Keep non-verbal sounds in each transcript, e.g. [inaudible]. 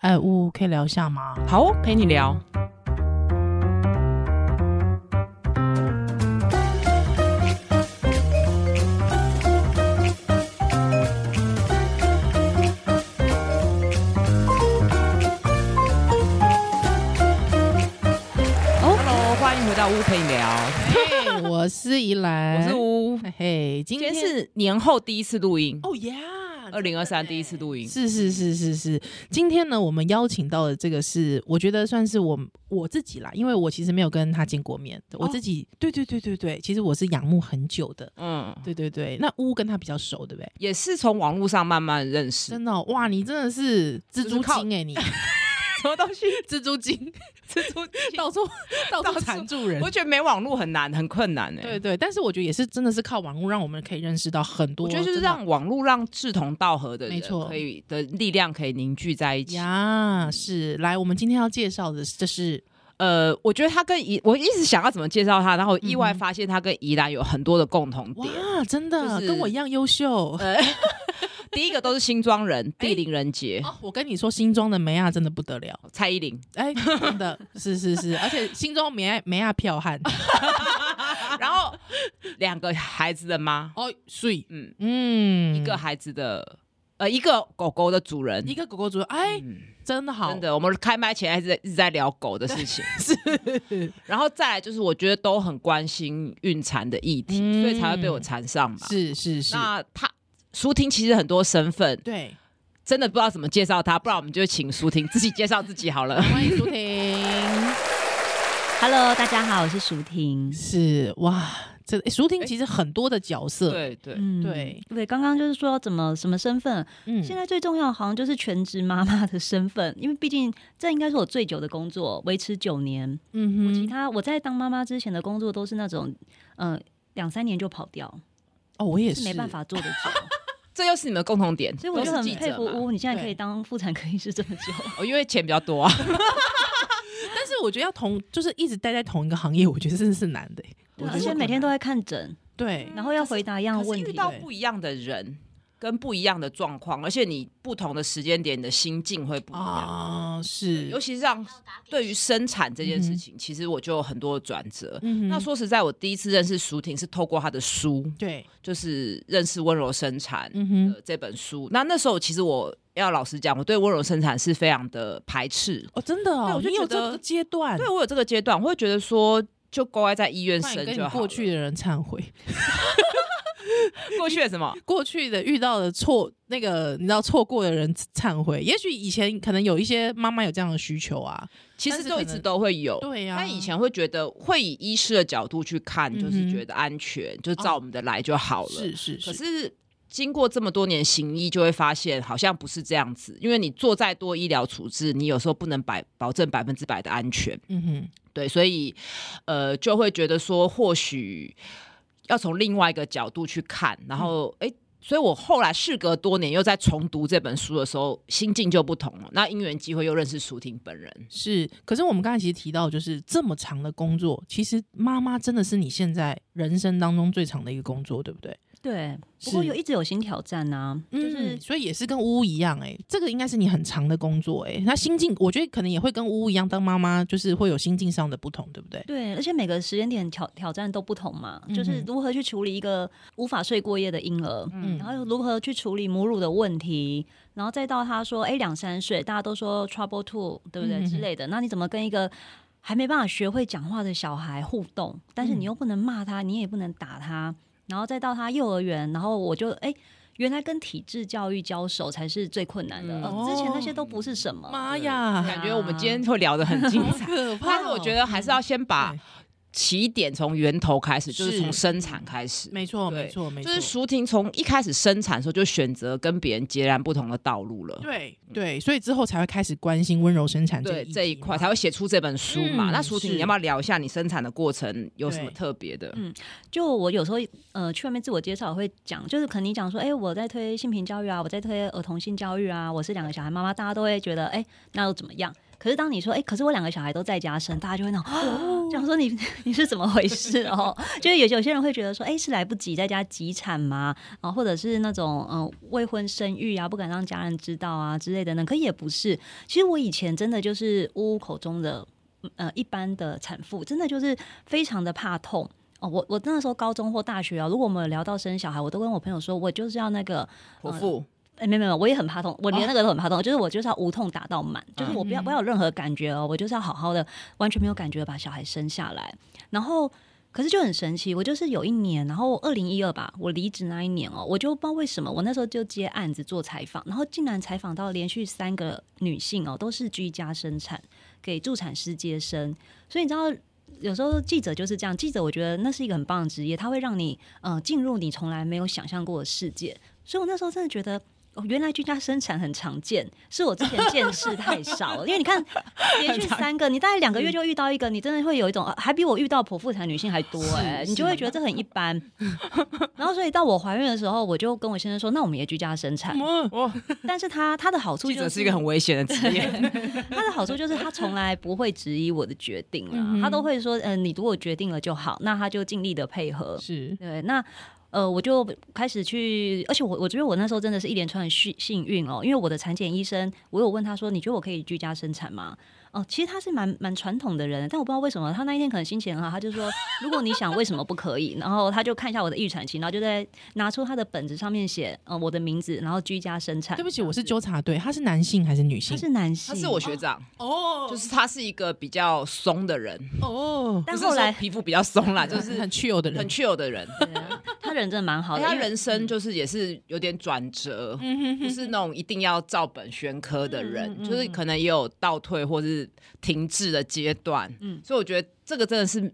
哎，呜可以聊一下吗？好，陪你聊。哦，Hello，欢迎回到屋陪你聊。嘿，我是宜兰，我是乌。嘿嘿，今天，是年后第一次录音。哦呀。二零二三第一次录音，是是是是是。今天呢，我们邀请到的这个是，我觉得算是我我自己啦，因为我其实没有跟他见过面，我自己，哦、对对对对对，其实我是仰慕很久的，嗯，对对对。那乌跟他比较熟，对不对？也是从网络上慢慢认识。真的、哦、哇，你真的是蜘蛛精哎、欸，你。[laughs] 什么东西？[laughs] 蜘蛛精，[laughs] 蜘蛛 [laughs] 到处到处缠住人。我觉得没网络很难，很困难哎、欸。对对，但是我觉得也是真的是靠网络让我们可以认识到很多。我觉得就是让网络让志同道合的人，没错，可以的力量可以凝聚在一起。呀，是。来，我们今天要介绍的这是，呃，我觉得他跟宜，我一直想要怎么介绍他，然后意外发现他跟宜兰有很多的共同点。哇，真的，就是、跟我一样优秀。呃第一个都是新庄人，[laughs] 地灵人杰。我跟你说，新庄的梅亚真的不得了，蔡依林，哎、欸，真的是是是，而且新庄梅亚梅亚剽悍。[laughs] 然后两个孩子的妈，哦，所以，嗯嗯，一个孩子的，呃，一个狗狗的主人，一个狗狗主人，哎、真的好，真的。我们开麦前还是一直在聊狗的事情，[laughs] 是。然后再来就是，我觉得都很关心孕产的议题、嗯，所以才会被我缠上嘛。是是是。那他。舒婷其实很多身份，对，真的不知道怎么介绍她，不然我们就请舒婷自己介绍自己好了。[laughs] 欢迎舒婷，Hello，大家好，我是舒婷。是哇，这舒婷其实很多的角色，对对、嗯、对对。刚刚就是说怎么什么身份，嗯，现在最重要好像就是全职妈妈的身份，因为毕竟这应该是我最久的工作，维持九年。嗯哼，我其他我在当妈妈之前的工作都是那种，嗯、呃，两三年就跑掉。哦，我也是，是没办法做的久。[laughs] 这又是你们的共同点，所以我就很佩服乌，你现在可以当妇产科医师这么久，[laughs] 哦，因为钱比较多啊。[laughs] 但是我觉得要同，就是一直待在同一个行业，我觉得真的是难的。而且每天都在看诊，对，然后要回答一样的问题，遇到不一样的人。跟不一样的状况，而且你不同的时间点，你的心境会不一样啊。是，尤其是让对于生产这件事情，嗯、其实我就有很多的转折、嗯。那说实在，我第一次认识舒婷是透过她的书，对，就是认识温柔生产的这本书。那那时候其实我要老实讲，我对温柔生产是非常的排斥。哦，真的哦，我就觉得有这个阶段，对我有这个阶段，我会觉得说，就乖在医院生就好过去的人忏悔。[laughs] [laughs] 过去的什么？过去的遇到的错，那个你知道错过的人忏悔。也许以前可能有一些妈妈有这样的需求啊，其实就一直都会有。对呀、啊，他以前会觉得会以医师的角度去看，就是觉得安全，嗯、就照我们的来就好了。是是是。可是经过这么多年行医，就会发现好像不是这样子。因为你做再多医疗处置，你有时候不能百保证百分之百的安全。嗯哼，对，所以呃，就会觉得说或许。要从另外一个角度去看，然后哎、嗯，所以我后来事隔多年又在重读这本书的时候，心境就不同了。那因缘机会又认识舒婷本人，是。可是我们刚才其实提到，就是这么长的工作，其实妈妈真的是你现在人生当中最长的一个工作，对不对？对，不过有一直有新挑战呐、啊，就是、嗯、所以也是跟乌乌一样哎、欸，这个应该是你很长的工作哎、欸，那心境我觉得可能也会跟乌乌一样，当妈妈就是会有心境上的不同，对不对？对，而且每个时间点挑挑战都不同嘛、嗯，就是如何去处理一个无法睡过夜的婴儿，嗯，然后如何去处理母乳的问题，然后再到他说哎两三岁，大家都说 trouble two，对不对、嗯、之类的，那你怎么跟一个还没办法学会讲话的小孩互动？但是你又不能骂他，你也不能打他。然后再到他幼儿园，然后我就哎，原来跟体制教育交手才是最困难的，嗯哦、之前那些都不是什么。妈呀，感觉我们今天会聊得很精彩，可怕哦、但是我觉得还是要先把。起点从源头开始，就是从生产开始。没错，没错，没错。就是舒婷从一开始生产的时候就选择跟别人截然不同的道路了。对对，所以之后才会开始关心温柔生产这一这一块，才会写出这本书嘛。嗯、那舒婷，你要不要聊一下你生产的过程有什么特别的？嗯，就我有时候呃去外面自我介绍会讲，就是可能你讲说，哎、欸，我在推性平教育啊，我在推儿童性教育啊，我是两个小孩妈妈，大家都会觉得，哎、欸，那又怎么样？可是当你说，哎、欸，可是我两个小孩都在家生，大家就会那种，讲、[gasps] 哦、说你 [laughs] 你是怎么回事哦？[laughs] 就是有有些人会觉得说，哎、欸，是来不及在家急产吗？啊，或者是那种嗯、呃、未婚生育啊，不敢让家人知道啊之类的呢？可也不是，其实我以前真的就是呜呜口中的呃一般的产妇，真的就是非常的怕痛哦。我我那时候高中或大学啊，如果我们聊到生小孩，我都跟我朋友说，我就是要那个剖腹。哎，没有没有，我也很怕痛，我连那个都很怕痛，哦、就是我就是要无痛打到满，就是我不要不要有任何感觉哦，我就是要好好的，完全没有感觉把小孩生下来。然后，可是就很神奇，我就是有一年，然后二零一二吧，我离职那一年哦，我就不知道为什么，我那时候就接案子做采访，然后竟然采访到连续三个女性哦，都是居家生产，给助产师接生。所以你知道，有时候记者就是这样，记者我觉得那是一个很棒的职业，它会让你嗯、呃、进入你从来没有想象过的世界。所以我那时候真的觉得。哦，原来居家生产很常见，是我之前见识太少了。因为你看，[laughs] 连续三个，你大概两个月就遇到一个，你真的会有一种，还比我遇到剖腹产女性还多哎、欸，你就会觉得这很一般。[laughs] 然后，所以到我怀孕的时候，我就跟我先生说，那我们也居家生产。[laughs] 但是他他的好处就是是一个很危险的职业。他的好处就是他从来不会质疑我的决定啊，他都会说，嗯、呃，你如果决定了就好，那他就尽力的配合。是对那。呃，我就开始去，而且我我觉得我那时候真的是一连串的幸幸运哦，因为我的产检医生，我有问他说，你觉得我可以居家生产吗？哦，其实他是蛮蛮传统的人，但我不知道为什么他那一天可能心情很好，他就说，如果你想为什么不可以，[laughs] 然后他就看一下我的预产期，然后就在拿出他的本子上面写，呃，我的名字，然后居家生产。对不起，我是纠察队，他是男性还是女性？他是男性，他是我学长哦，就是他是一个比较松的人哦，但后来皮肤比较松啦，[laughs] 就是很 chill 的人，很 chill 的人，他人真的蛮好的，他人生就是也是有点转折，就是那种一定要照本宣科的人，就是可能也有倒退或是停滞。的阶段，嗯，所以我觉得这个真的是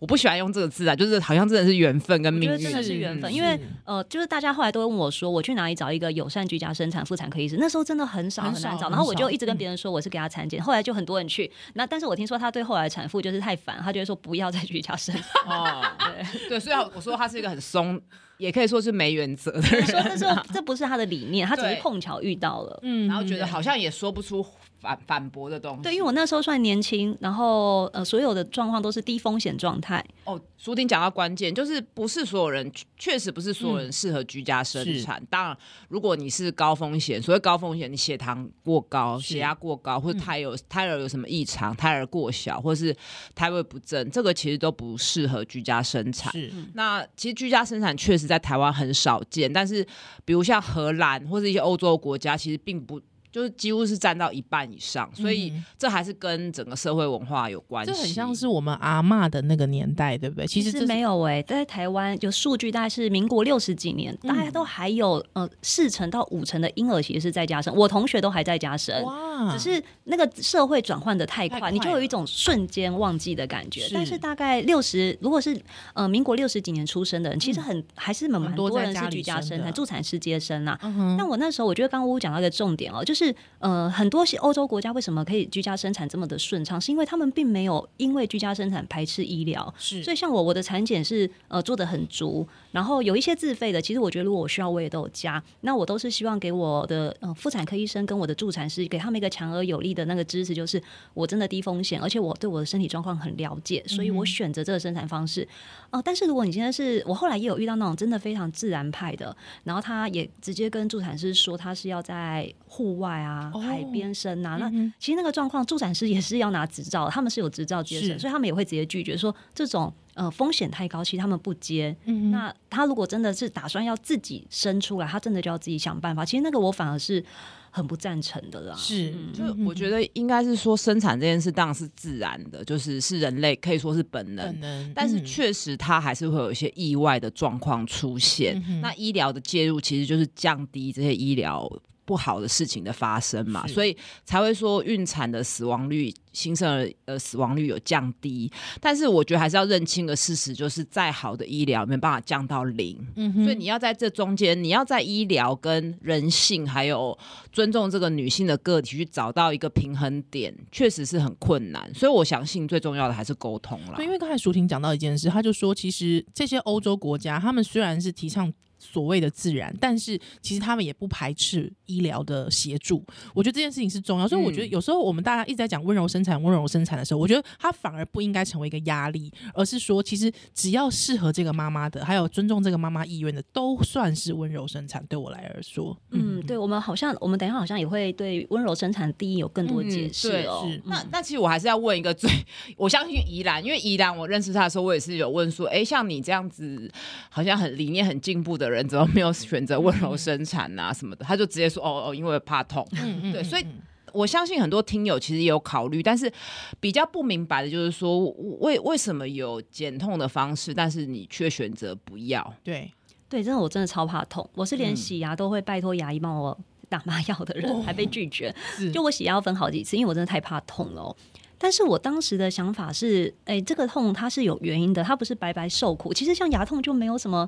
我不喜欢用这个字啊，就是好像真的是缘分跟命运，真的是缘分。因为呃，就是大家后来都问我说，我去哪里找一个友善居家生产妇产科医生？那时候真的很少很难找，然后我就一直跟别人说我是给他产检，后来就很多人去。那但是我听说他对后来产妇就是太烦，他就会说不要再居家生产。哦，对对，所以我说他是一个很松。也可以说是没原则的人，说这说这不是他的理念，他只是碰巧遇到了，嗯，然后觉得好像也说不出反反驳的东西。对，因为我那时候算年轻，然后呃，所有的状况都是低风险状态。哦，苏婷讲到关键，就是不是所有人，确实不是所有人适合居家生产。嗯、当然，如果你是高风险，所谓高风险，你血糖过高、血压过高，或者胎有、嗯、胎儿有什么异常，胎儿过小，或是胎位不正，这个其实都不适合居家生产。是，那其实居家生产确实。在台湾很少见，但是比如像荷兰或者一些欧洲国家，其实并不。就是几乎是占到一半以上，所以这还是跟整个社会文化有关系。这很像是我们阿嬷的那个年代，对不对？其实，其实没有哎、欸，在台湾就数据，大概是民国六十几年，大家都还有呃四成到五成的婴儿其实是在家生。我同学都还在家生，哇！只是那个社会转换的太快，你就有一种瞬间忘记的感觉。是但是大概六十，如果是呃民国六十几年出生的人，其实很、嗯、还是蛮多人是居家生产、助产师接生啊。嗯、哼但我那时候我觉得刚刚乌乌讲到一个重点哦，就是。是呃，很多些欧洲国家为什么可以居家生产这么的顺畅？是因为他们并没有因为居家生产排斥医疗。是，所以像我，我的产检是呃做的很足，然后有一些自费的。其实我觉得如果我需要，我也都有加。那我都是希望给我的呃妇产科医生跟我的助产师，给他们一个强而有力的那个支持，就是我真的低风险，而且我对我的身体状况很了解，所以我选择这个生产方式。哦、呃，但是如果你现在是我后来也有遇到那种真的非常自然派的，然后他也直接跟助产师说他是要在户外啊。海边生啊，那其实那个状况，助产师也是要拿执照，他们是有执照接生，所以他们也会直接拒绝说这种呃风险太高，其实他们不接。嗯那他如果真的是打算要自己生出来，他真的就要自己想办法。其实那个我反而是很不赞成的啦。是，就我觉得应该是说生产这件事当然是自然的，就是是人类可以说是本能，但是确实它还是会有一些意外的状况出现。那医疗的介入其实就是降低这些医疗。不好的事情的发生嘛，所以才会说孕产的死亡率、新生儿的死亡率有降低。但是我觉得还是要认清个事实，就是再好的医疗没办法降到零。嗯，所以你要在这中间，你要在医疗跟人性还有尊重这个女性的个体去找到一个平衡点，确实是很困难。所以我相信最重要的还是沟通了。对，因为刚才淑婷讲到一件事，他就说，其实这些欧洲国家，他们虽然是提倡。所谓的自然，但是其实他们也不排斥医疗的协助。我觉得这件事情是重要，所以我觉得有时候我们大家一直在讲温柔生产、温柔生产的时候，我觉得它反而不应该成为一个压力，而是说其实只要适合这个妈妈的，还有尊重这个妈妈意愿的，都算是温柔生产。对我来而说，嗯，对我们好像我们等一下好像也会对温柔生产的定义有更多解释哦。嗯、那那其实我还是要问一个最，[laughs] 我相信宜兰，因为宜兰我认识他的时候，我也是有问说，哎，像你这样子好像很理念很进步的人，怎么没有选择温柔生产啊什么的？他就直接说，哦哦，因为怕痛。嗯嗯，对，所以我相信很多听友其实也有考虑，但是比较不明白的就是说，为为什么有减痛的方式，但是你却选择不要？对对，真的我真的超怕痛，我是连洗牙都会拜托牙医帮我打麻药的人，还被拒绝。就我洗牙要分好几次，因为我真的太怕痛了。但是我当时的想法是，哎、欸，这个痛它是有原因的，它不是白白受苦。其实像牙痛就没有什么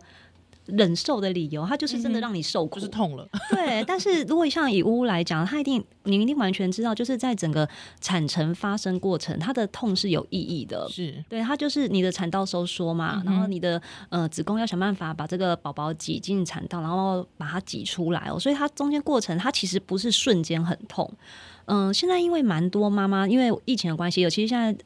忍受的理由，它就是真的让你受苦，嗯、就是痛了。[laughs] 对，但是如果像以乌来讲，他一定你一定完全知道，就是在整个产程发生过程，它的痛是有意义的。是对，它就是你的产道收缩嘛，嗯、然后你的呃子宫要想办法把这个宝宝挤进产道，然后把它挤出来哦，所以它中间过程它其实不是瞬间很痛。嗯，现在因为蛮多妈妈因为疫情的关系，尤其是现在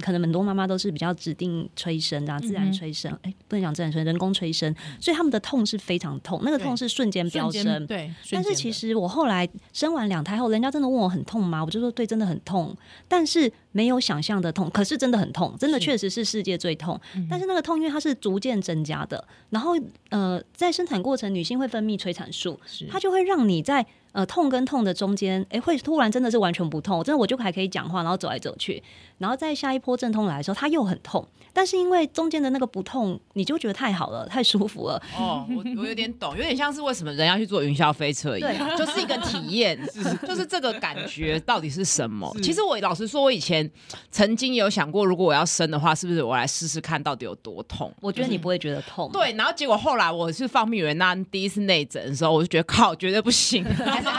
可能很多妈妈都是比较指定催生啊，自然催生，哎、嗯欸，不能讲自然催生，人工催生，所以他们的痛是非常痛，那个痛是瞬间飙升。对，但是其实我后来生完两胎后，人家真的问我很痛吗？我就说对，真的很痛，但是没有想象的痛，可是真的很痛，真的确实是世界最痛。是但是那个痛，因为它是逐渐增加的，然后呃，在生产过程，女性会分泌催产素，它就会让你在。呃，痛跟痛的中间，哎、会突然真的是完全不痛，真的我就还可以讲话，然后走来走去，然后在下一波阵痛来的时候，它又很痛，但是因为中间的那个不痛，你就觉得太好了，太舒服了。哦，我我有点懂，有点像是为什么人要去坐云霄飞车一样，对就是一个体验，[laughs] 就是这个感觉到底是什么？其实我老实说，我以前曾经有想过，如果我要生的话，是不是我来试试看到底有多痛？我觉得你不会觉得痛。对，然后结果后来我是放蜜源那第一次内诊的时候，我就觉得靠，绝对不行。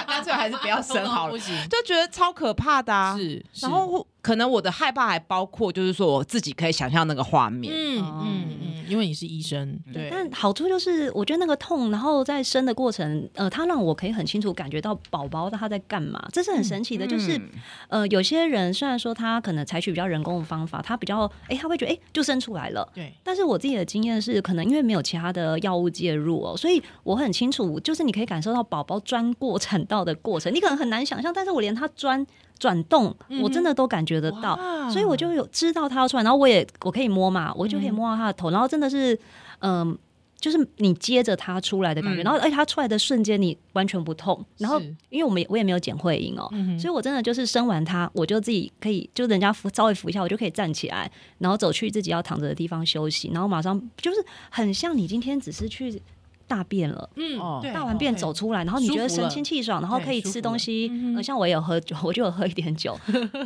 干脆还是不要生好了，就觉得超可怕的啊！是，然后可能我的害怕还包括，就是说我自己可以想象那个画面。嗯嗯嗯，因为你是医生，对。但好处就是，我觉得那个痛，然后在生的过程，呃，它让我可以很清楚感觉到宝宝他在干嘛，这是很神奇的。就是，呃，有些人虽然说他可能采取比较人工的方法，他比较，哎，他会觉得，哎，就生出来了。对。但是我自己的经验是，可能因为没有其他的药物介入哦，所以我很清楚，就是你可以感受到宝宝钻过产道的过程，你可能很难想象，但是我连他钻。转动，我真的都感觉得到，嗯、所以我就有知道他要出来，然后我也我可以摸嘛，我就可以摸到他的头，嗯、然后真的是，嗯、呃，就是你接着他出来的感觉，嗯、然后而且他出来的瞬间你完全不痛，然后因为我们我也没有剪会阴哦，嗯、所以我真的就是生完他，我就自己可以就人家扶稍微扶一下，我就可以站起来，然后走去自己要躺着的地方休息，然后马上就是很像你今天只是去。大便了，嗯，大完便走出来，然后你觉得神清气爽，然后可以吃东西，呃，像我也有喝酒，[laughs] 我就有喝一点酒，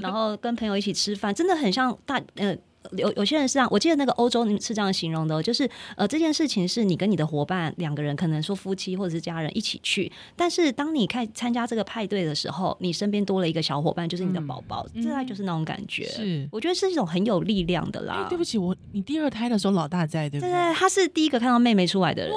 然后跟朋友一起吃饭，真的很像大，呃，有有些人是这样，我记得那个欧洲是这样形容的，就是呃，这件事情是你跟你的伙伴两个人，可能说夫妻或者是家人一起去，但是当你看参加这个派对的时候，你身边多了一个小伙伴，就是你的宝宝，这大概就是那种感觉，是，我觉得是一种很有力量的啦。对不起，我你第二胎的时候老大在，对不对？对，他是第一个看到妹妹出来的人。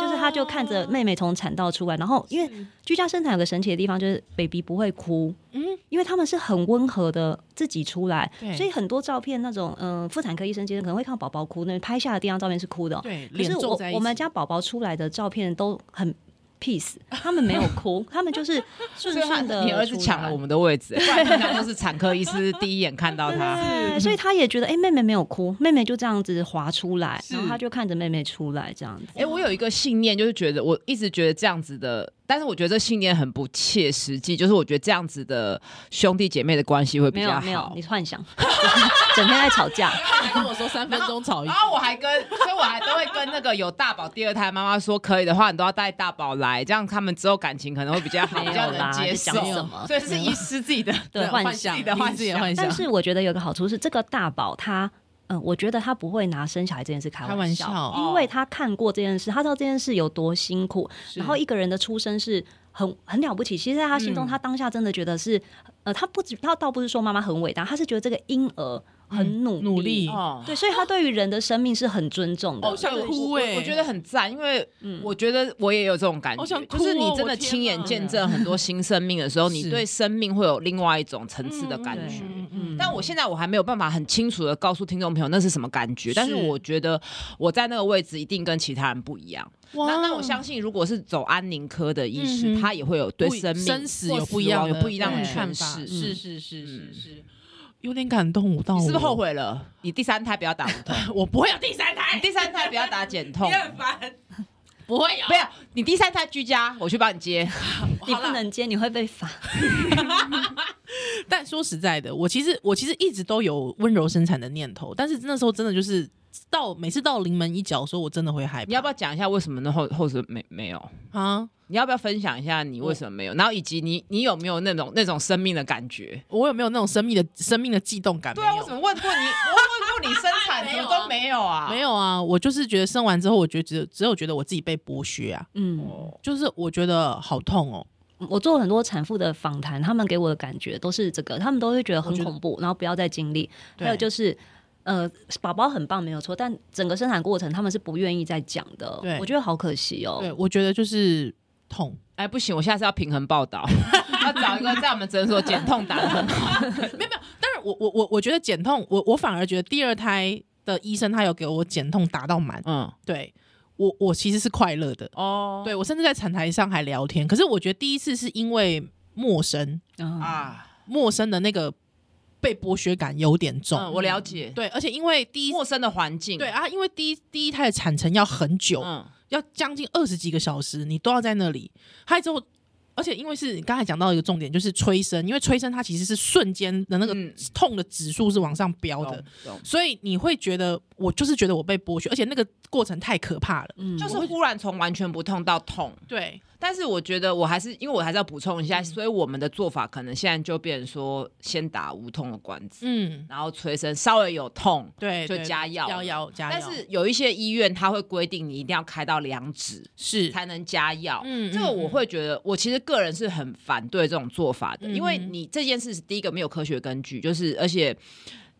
就是他，就看着妹妹从产道出来，然后因为居家生产有个神奇的地方，就是 baby 不会哭，嗯，因为他们是很温和的自己出来，所以很多照片那种，嗯、呃，妇产科医生今天可能会看到宝宝哭，那拍下的第一张照片是哭的，对，可是我我们家宝宝出来的照片都很。peace，[laughs] 他们没有哭，他们就是顺顺的。你儿子抢了我们的位置，不然平常都是产科医师第一眼看到他，[laughs] 对，所以他也觉得，哎，妹妹没有哭，妹妹就这样子滑出来，然后他就看着妹妹出来这样子。哎，我有一个信念，就是觉得我一直觉得这样子的。但是我觉得这信念很不切实际，就是我觉得这样子的兄弟姐妹的关系会比较好。没有，没有，你幻想，[laughs] 整天在吵架。跟我说三分钟吵一次，然后我还跟，所以我还都会跟那个有大宝第二胎妈妈说，可以的话，你都要带大宝来，这样他们之后感情可能会比较好，比较能接受。什么？所以是医师自己的对 [laughs] 幻想，自己的幻想。但是我觉得有个好处是，这个大宝他。嗯，我觉得他不会拿生小孩这件事开玩笑，开玩笑，因为他看过这件事，他知道这件事有多辛苦。然后一个人的出生是很很了不起，其实在他心中，他当下真的觉得是，嗯、呃，他不止他倒不是说妈妈很伟大，他是觉得这个婴儿很努努力，对，所以他对于人的生命是很尊重的。好想哭哎，我觉得很赞，因为我觉得我也有这种感觉，就是你真的亲眼见证很多 [laughs] 新生命的时候，你对生命会有另外一种层次的感觉。嗯但我现在我还没有办法很清楚的告诉听众朋友那是什么感觉，但是我觉得我在那个位置一定跟其他人不一样。那那我相信，如果是走安宁科的医师，他也会有对生命生死有不一样、有不一样的看法。是是是是是。有点感动，我到你是不是后悔了？你第三胎不要打无痛，[laughs] 我不会有第三胎。你第三胎不要打减痛，[laughs] 你很烦。不会有，不要。你第三胎居家，我去帮你接。你不能接，你会被罚。[laughs] 但说实在的，我其实我其实一直都有温柔生产的念头，但是那时候真的就是到每次到临门一脚的时候，我真的会害怕。你要不要讲一下为什么那后后是没没有啊？你要不要分享一下你为什么没有？然后以及你你有没有那种那种生命的感觉？我有没有那种生命的生命的悸动感？对啊，我怎么问过你？我问过你生产 [laughs] 什么都没有啊？没有啊，我就是觉得生完之后，我觉得只有只有觉得我自己被剥削啊。嗯，就是我觉得好痛哦。我做很多产妇的访谈，他们给我的感觉都是这个，他们都会觉得很恐怖，然后不要再经历。还有就是，呃，宝宝很棒没有错，但整个生产过程他们是不愿意再讲的。对，我觉得好可惜哦。对，我觉得就是。痛哎，不行，我下次要平衡报道，[laughs] 要找一个在我们诊所减痛打的很好。[laughs] 没有没有，但是我我我我觉得减痛，我我反而觉得第二胎的医生他有给我减痛打到满，嗯，对我我其实是快乐的哦，对我甚至在产台上还聊天。可是我觉得第一次是因为陌生啊，陌生的那个被剥削感有点重。嗯，我了解，对，而且因为第一陌生的环境，对啊，因为第一第一胎的产程要很久，嗯。要将近二十几个小时，你都要在那里。还有之后，而且因为是你刚才讲到一个重点，就是催生，因为催生它其实是瞬间的那个痛的指数是往上飙的，嗯、所以你会觉得我就是觉得我被剥削，而且那个过程太可怕了，嗯、就是忽然从完全不痛到痛，对。但是我觉得我还是，因为我还是要补充一下，所以我们的做法可能现在就变成说，先打无痛的管子，嗯，然后催生稍微有痛，对，就加药，加药加药。但是有一些医院他会规定你一定要开到两指是才能加药，嗯，这个我会觉得，我其实个人是很反对这种做法的，因为你这件事是第一个没有科学根据，就是而且。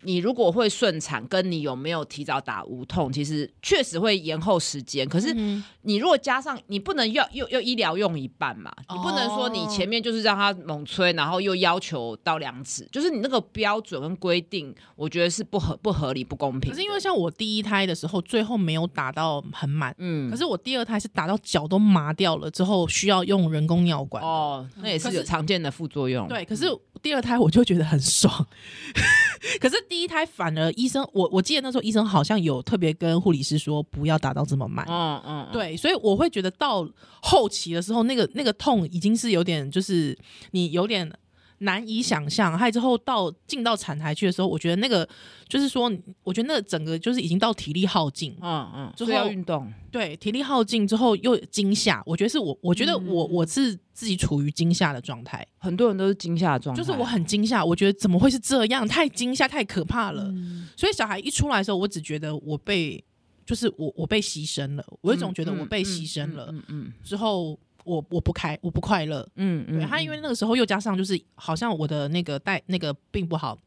你如果会顺产，跟你有没有提早打无痛，其实确实会延后时间。可是你如果加上，你不能要又又医疗用一半嘛？你不能说你前面就是让他猛催，然后又要求到两指，就是你那个标准跟规定，我觉得是不合不合理、不公平。可是因为像我第一胎的时候，最后没有打到很满，嗯，可是我第二胎是打到脚都麻掉了之后，需要用人工尿管。哦，那也是有常见的副作用。对，可是第二胎我就觉得很爽。[laughs] 可是第一胎反而医生，我我记得那时候医生好像有特别跟护理师说不要打到这么慢，嗯嗯，对，所以我会觉得到后期的时候，那个那个痛已经是有点，就是你有点。难以想象，还有之后到进到产台去的时候，我觉得那个就是说，我觉得那整个就是已经到体力耗尽，嗯嗯，就是要运动，对，体力耗尽之后又惊吓，我觉得是我，我觉得我我是自己处于惊吓的状态，很多人都是惊吓的状态，就是我很惊吓，我觉得怎么会是这样，太惊吓，太可怕了，嗯、所以小孩一出来的时候，我只觉得我被，就是我我被牺牲了，我有种觉得我被牺牲了，嗯嗯，之后。我我不开，我不快乐。嗯嗯，对他，因为那个时候又加上就是好像我的那个带那个并不好，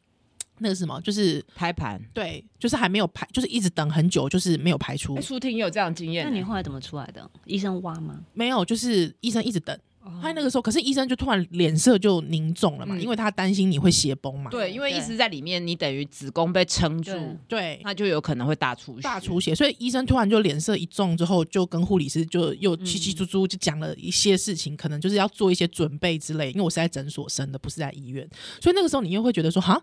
那个什么就是胎盘，对，就是还没有排，就是一直等很久，就是没有排出。舒婷也有这样经验，那你后来怎么出来的？医生挖吗？没有，就是医生一直等。他那个时候，可是医生就突然脸色就凝重了嘛，因为他担心你会血崩嘛。对，因为一直在里面，你等于子宫被撑住，对，那就有可能会大出血。大出血，所以医生突然就脸色一重之后，就跟护理师就又叽叽猪猪就讲了一些事情，可能就是要做一些准备之类。因为我是在诊所生的，不是在医院，所以那个时候你又会觉得说，哈，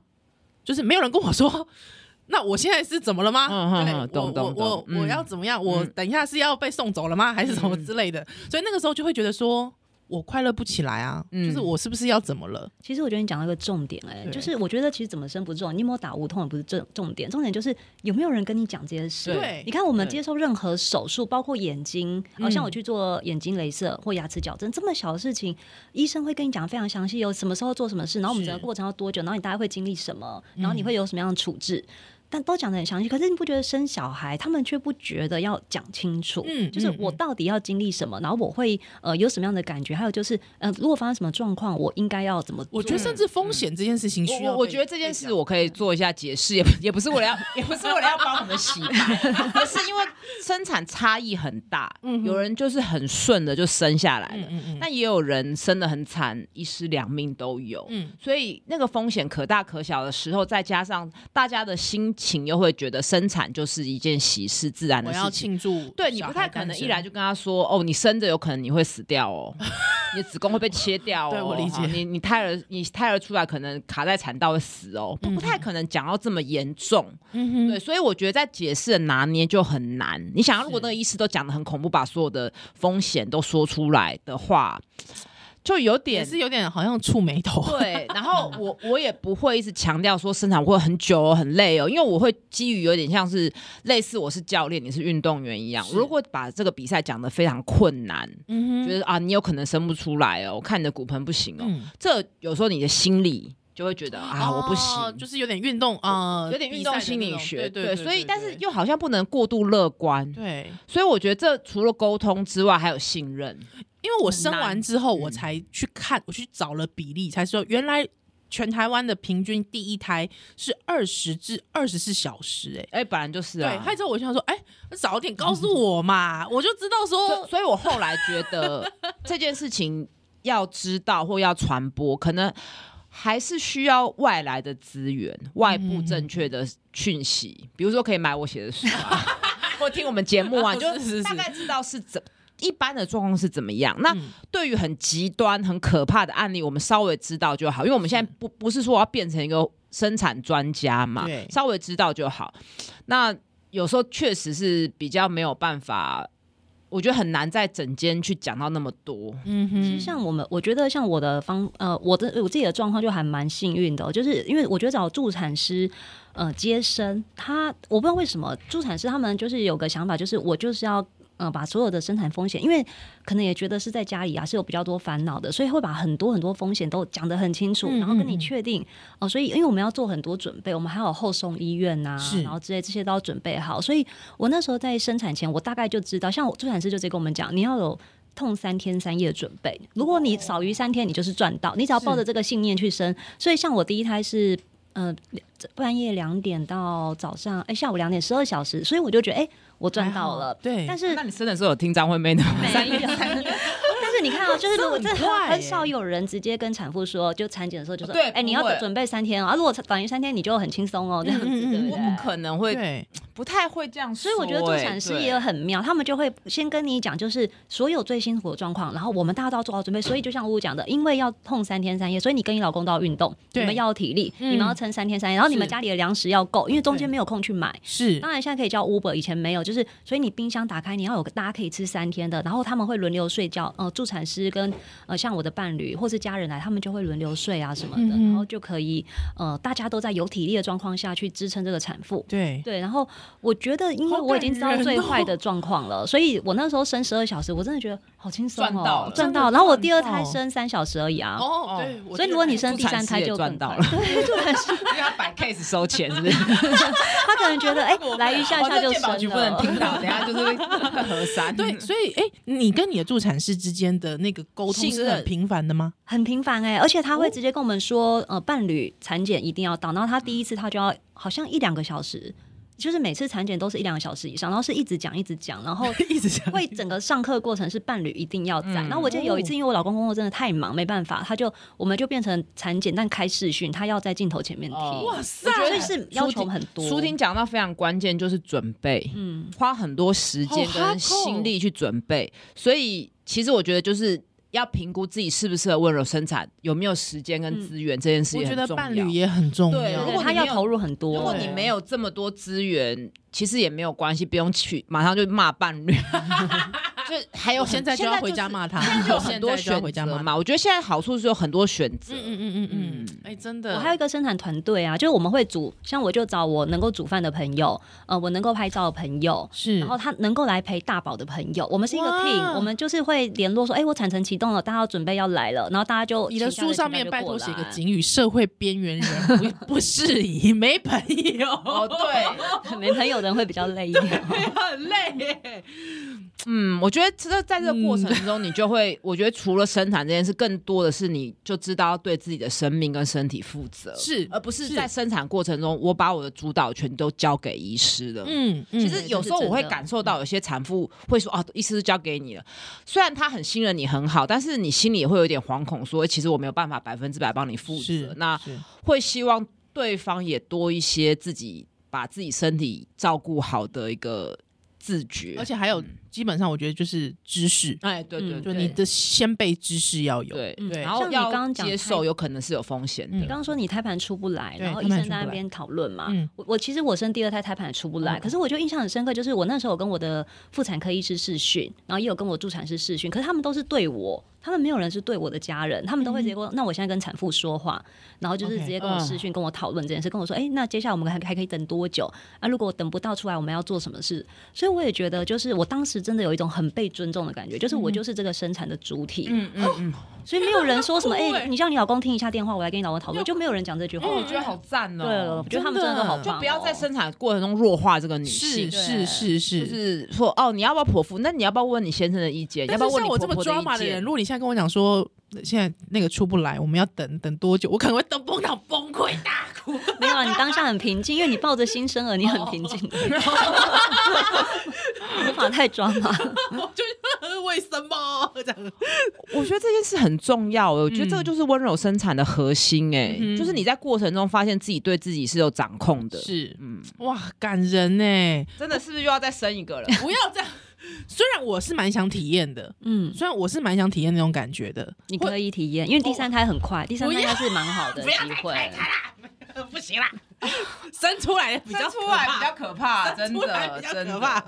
就是没有人跟我说，[laughs] 那我现在是怎么了吗？嗯嗯，懂懂懂，我我要怎么样？我等一下是要被送走了吗？还是什么之类的？所以那个时候就会觉得说。我快乐不起来啊，嗯、就是我是不是要怎么了？其实我觉得你讲到一个重点、欸，哎，就是我觉得其实怎么生不重要，你有没有打无痛也不是重重点，重点就是有没有人跟你讲这些事。对，你看我们接受任何手术，包括眼睛，好对像我去做眼睛镭射或牙齿矫正，嗯、这么小的事情，医生会跟你讲非常详细，有什么时候做什么事，然后我们整个过程要多久，然后你大概会经历什么，然后你会有什么样的处置。嗯但都讲的很详细。可是你不觉得生小孩，他们却不觉得要讲清楚？嗯，就是我到底要经历什么，然后我会呃有什么样的感觉？还有就是呃，如果发生什么状况，我应该要怎么做？我觉得甚至风险这件事情需要、嗯我。我觉得这件事我可以做一下解释，也也不是为了要，也不是为了要帮我们洗白，而是因为生产差异很大。嗯，有人就是很顺的就生下来了，嗯嗯，那也有人生的很惨，一尸两命都有。嗯，所以那个风险可大可小的时候，再加上大家的心情又会觉得生产就是一件喜事，自然的事情。庆祝，对，你不太可能一来就跟他说：“哦，你生着有可能你会死掉哦，[laughs] 你的子宫会被切掉哦。”对，我理解。你你胎儿你胎儿出来可能卡在产道会死哦，不不太可能讲到这么严重。嗯，对，所以我觉得在解释的拿捏就很难。你想要如果那个医师都讲的很恐怖，把所有的风险都说出来的话。[laughs] 就有点是有点好像触眉头，对。[laughs] 然后我我也不会一直强调说生产会很久哦，很累哦，因为我会基于有点像是类似我是教练，你是运动员一样。如果把这个比赛讲得非常困难，嗯哼，觉得啊你有可能生不出来哦，我看你的骨盆不行哦，嗯、这有时候你的心理就会觉得啊我不行，就是有点运动啊，有点运动心理学，对对。所以但是又好像不能过度乐观，对。所以我觉得这除了沟通之外，还有信任。因为我生完之后，我才去看，我去找了比例，才说原来全台湾的平均第一胎是二十至二十四小时，欸，哎哎，本来就是啊。对，之后我就想说，哎，早点告诉我嘛，[laughs] 我就知道说。所以，所以我后来觉得 [laughs] 这件事情要知道或要传播，可能还是需要外来的资源，外部正确的讯息，比如说可以买我写的书啊，[laughs] 或听我们节目啊，就大概知道是怎。一般的状况是怎么样？那对于很极端、很可怕的案例，我们稍微知道就好，因为我们现在不不是说我要变成一个生产专家嘛，稍微知道就好。那有时候确实是比较没有办法，我觉得很难在整间去讲到那么多。嗯哼，其实像我们，我觉得像我的方呃，我的我自己的状况就还蛮幸运的，就是因为我觉得找助产师呃接生，他我不知道为什么助产师他们就是有个想法，就是我就是要。嗯，把所有的生产风险，因为可能也觉得是在家里啊，是有比较多烦恼的，所以会把很多很多风险都讲得很清楚，嗯、然后跟你确定哦、呃。所以，因为我们要做很多准备，我们还有后送医院呐、啊，然后之类这些都要准备好。所以我那时候在生产前，我大概就知道，像我助产师就直接跟我们讲，你要有痛三天三夜的准备。如果你少于三天，你就是赚到。你只要抱着这个信念去生。所以，像我第一胎是呃半夜两点到早上哎下午两点，十二小时，所以我就觉得哎。我赚到了，对。但是那你生的时候有听张惠妹的吗？没有。[laughs] 你看啊，[laughs] 就是如果这很少有人直接跟产妇说，就产检的时候就说，对，哎，你要准备三天啊。如果等于三天，你就很轻松哦，这样子，对不对？我不可能会，不太会这样说。所以我觉得做产师也很妙，他们就会先跟你讲，就是所有最辛苦的状况，然后我们大家都要做好准备。所以就像乌乌讲的，因为要痛三天三夜，所以你跟你老公都要运动，你们要体力，你们要撑三天三夜，然后你们家里的粮食要够，因为中间没有空去买。是，当然现在可以叫 Uber，以前没有，就是所以你冰箱打开，你要有个大家可以吃三天的，然后他们会轮流睡觉。呃，助产师跟呃像我的伴侣或是家人来，他们就会轮流睡啊什么的，嗯、然后就可以呃大家都在有体力的状况下去支撑这个产妇。对对，然后我觉得，因为我已经知道最坏的状况了，哦、所以我那时候生十二小时，我真的觉得好轻松哦，赚到，赚到。然后我第二胎生三小时而已啊。哦，对。所以如果你生第三胎就赚到了。对，助产师 [laughs] 因为他摆 case 收钱是不是？[laughs] 他可能觉得哎、欸，[laughs] 来一下下就生了。不能听到，等下就是。核酸对，所以哎、欸，你跟你的助产师之间的那个沟通是很频繁的吗？很频繁哎、欸，而且他会直接跟我们说，呃，伴侣产检一定要到，然后他第一次他就要好像一两个小时。就是每次产检都是一两个小时以上，然后是一直讲一直讲，然后 [laughs] 一直讲，会整个上课过程是伴侣一定要在。然后我记得有一次，因为我老公工作真的太忙，没办法，他就我们就变成产检，但开视讯，他要在镜头前面听。哇塞！所以是要求很多。舒婷讲到非常关键，就是准备，嗯，花很多时间跟心力去准备。所以其实我觉得就是。要评估自己适不适合温柔生产，有没有时间跟资源，这件事也很重要。我觉得伴侣也很重要。对，如果他要投入很多，如果你没有这么多资源，其实也没有关系，不用去马上就骂伴侣。[laughs] 就还有现在就要回家骂他，现在有很多选择嘛。我觉得现在好处是有很多选择。嗯嗯嗯嗯嗯。哎，真的。我还有一个生产团队啊，就是我们会煮，像我就找我能够煮饭的朋友，呃，我能够拍照的朋友，是，然后他能够来陪大宝的朋友，我们是一个 team，我们就是会联络说，哎，我产程启动了，大家要准备要来了，然后大家就你的书上面拜托写个警语：社会边缘人不 [laughs] 不适宜，没朋友。哦，对，[laughs] 没朋友的人会比较累一点，[laughs] 很累。嗯，我觉得这在这个过程中，你就会，我觉得除了生产这件事，更多的是你就知道要对自己的生命跟身体负责，是，而不是在生产过程中，我把我的主导权都交给医师了。嗯，其实有时候我会感受到有些产妇会说：“哦，医师交给你了。”虽然他很信任你很好，但是你心里也会有点惶恐，说：“其实我没有办法百分之百帮你负责。”那会希望对方也多一些自己把自己身体照顾好的一个自觉，而且还有。基本上我觉得就是知识，哎，对对，就你的先辈知识要有，对对。然后你刚刚接受有可能是有风险。你刚刚说你胎盘出不来，然后医生在那边讨论嘛。我我其实我生第二胎胎盘也出不来，可是我就印象很深刻，就是我那时候有跟我的妇产科医师试训，然后也有跟我助产师试训，可是他们都是对我，他们没有人是对我的家人，他们都会直接说，那我现在跟产妇说话，然后就是直接跟我视讯跟我讨论这件事，跟我说，哎，那接下来我们还还可以等多久？啊，如果等不到出来，我们要做什么事？所以我也觉得，就是我当时真的有一种很被。尊重的感觉，就是我就是这个生产的主体，嗯嗯嗯，所以没有人说什么，[laughs] 哎，你叫你老公听一下电话，我来跟你老公讨论，就没有人讲这句话。我觉得好赞哦，对，我觉得他们真的都好，就不要在生产过程中弱化这个女性，是是是，就是说哦，你要不要剖腹？那你要不要问你先生的意见？要不要问我这么抓马的人？如果你现在跟我讲说，现在那个出不来，我们要等等多久？我可能会等崩到崩溃大哭。没有啊，你当下很平静，因为你抱着新生儿，你很平静，[laughs] 无法太抓马。为什么这样？我觉得这件事很重要。我觉得这个就是温柔生产的核心。哎，就是你在过程中发现自己对自己是有掌控的。是，嗯，哇，感人呢！真的是不是又要再生一个了？不要这样。虽然我是蛮想体验的，嗯，虽然我是蛮想体验那种感觉的。你可以体验，因为第三胎很快，第三胎应该是蛮好的机会。不行啦，[laughs] 生出来比较出来比较可怕，真的比较可怕。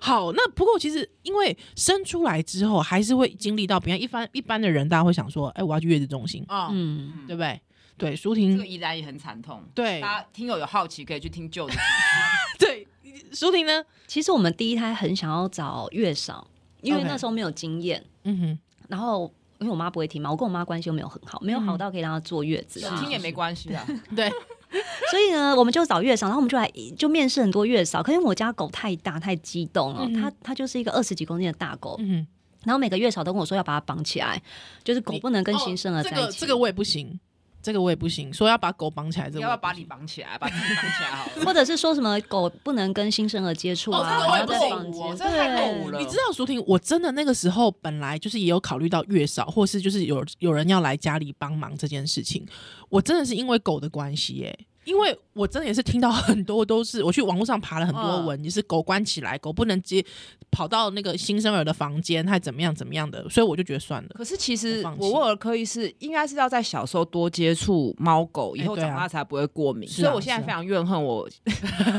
好，那不过其实因为生出来之后，还是会经历到，比方一般一般的人，大家会想说，哎，我要去月子中心啊，嗯，对不对？对，舒婷这个依然也很惨痛。对，大家听友有好奇可以去听旧的。[laughs] 对，舒婷呢？其实我们第一胎很想要找月嫂，因为那时候没有经验。嗯哼，然后。因为我妈不会听嘛，我跟我妈关系又没有很好，没有好到可以让她坐月子，听也没关系啊。[laughs] 对，[laughs] 所以呢，我们就找月嫂，然后我们就来就面试很多月嫂。可是我家狗太大太激动了，它它就是一个二十几公斤的大狗，嗯，然后每个月嫂都跟我说要把它绑起来，就是狗不能跟新生儿在一起。这个我也不行。这个我也不行，说要把狗绑起来，这个要不要把你绑起来，把自己绑起来好了。[laughs] 或者是说什么狗不能跟新生儿接触啊？我也不行我真的太狗了，你知道，舒婷，我真的那个时候本来就是也有考虑到月嫂，或是就是有有人要来家里帮忙这件事情。我真的是因为狗的关系，哎。因为我真的也是听到很多都是，我去网络上爬了很多文，你是狗关起来，狗不能接跑到那个新生儿的房间，还怎么样怎么样的，所以我就觉得算了。可是其实我问儿科医师应该是要在小时候多接触猫狗，以后长大才不会过敏。所以我现在非常怨恨我